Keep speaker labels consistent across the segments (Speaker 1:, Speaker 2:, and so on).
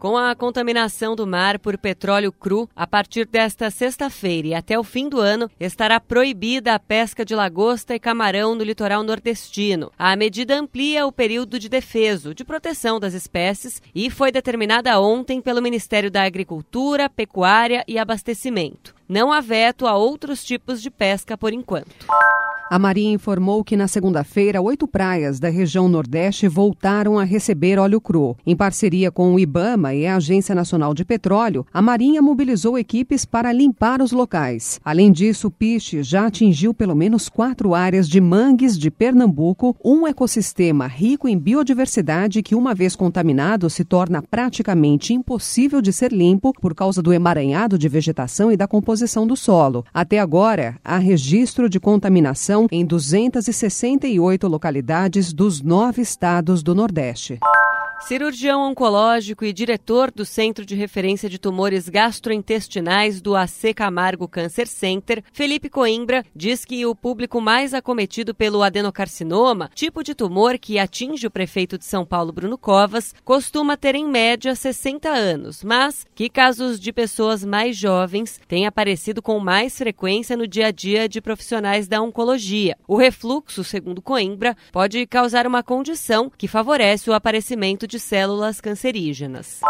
Speaker 1: Com a contaminação do mar por petróleo cru, a partir desta sexta-feira e até o fim do ano, estará proibida a pesca de lagosta e camarão no litoral nordestino. A medida amplia o período de defeso, de proteção das espécies, e foi determinada ontem pelo Ministério da Agricultura, Pecuária e Abastecimento. Não há veto a outros tipos de pesca por enquanto.
Speaker 2: A Marinha informou que na segunda-feira, oito praias da região Nordeste voltaram a receber óleo cru. Em parceria com o IBAMA e a Agência Nacional de Petróleo, a Marinha mobilizou equipes para limpar os locais. Além disso, o piche já atingiu pelo menos quatro áreas de mangues de Pernambuco, um ecossistema rico em biodiversidade que, uma vez contaminado, se torna praticamente impossível de ser limpo por causa do emaranhado de vegetação e da composição do solo. Até agora, há registro de contaminação em 268 localidades dos nove estados do Nordeste.
Speaker 1: Cirurgião oncológico e diretor do Centro de Referência de Tumores Gastrointestinais do AC Camargo Cancer Center, Felipe Coimbra, diz que o público mais acometido pelo adenocarcinoma, tipo de tumor que atinge o prefeito de São Paulo, Bruno Covas, costuma ter em média 60 anos, mas que casos de pessoas mais jovens têm aparecido com mais frequência no dia a dia de profissionais da oncologia. O refluxo, segundo Coimbra, pode causar uma condição que favorece o aparecimento de células cancerígenas.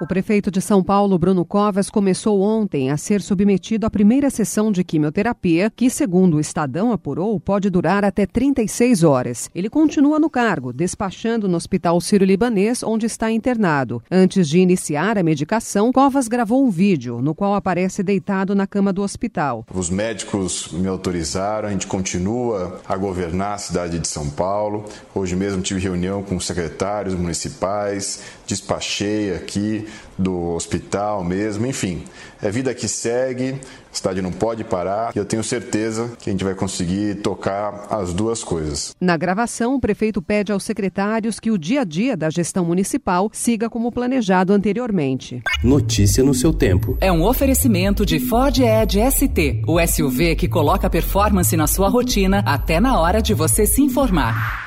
Speaker 2: O prefeito de São Paulo, Bruno Covas, começou ontem a ser submetido à primeira sessão de quimioterapia, que, segundo o Estadão apurou, pode durar até 36 horas. Ele continua no cargo, despachando no Hospital Sírio-Libanês, onde está internado. Antes de iniciar a medicação, Covas gravou um vídeo no qual aparece deitado na cama do hospital.
Speaker 3: Os médicos me autorizaram, a gente continua a governar a cidade de São Paulo. Hoje mesmo tive reunião com secretários municipais, despachei aqui do hospital mesmo, enfim. É vida que segue, a cidade não pode parar e eu tenho certeza que a gente vai conseguir tocar as duas coisas.
Speaker 2: Na gravação, o prefeito pede aos secretários que o dia a dia da gestão municipal siga como planejado anteriormente.
Speaker 4: Notícia no seu tempo.
Speaker 5: É um oferecimento de Ford Edge ST, o SUV que coloca performance na sua rotina até na hora de você se informar.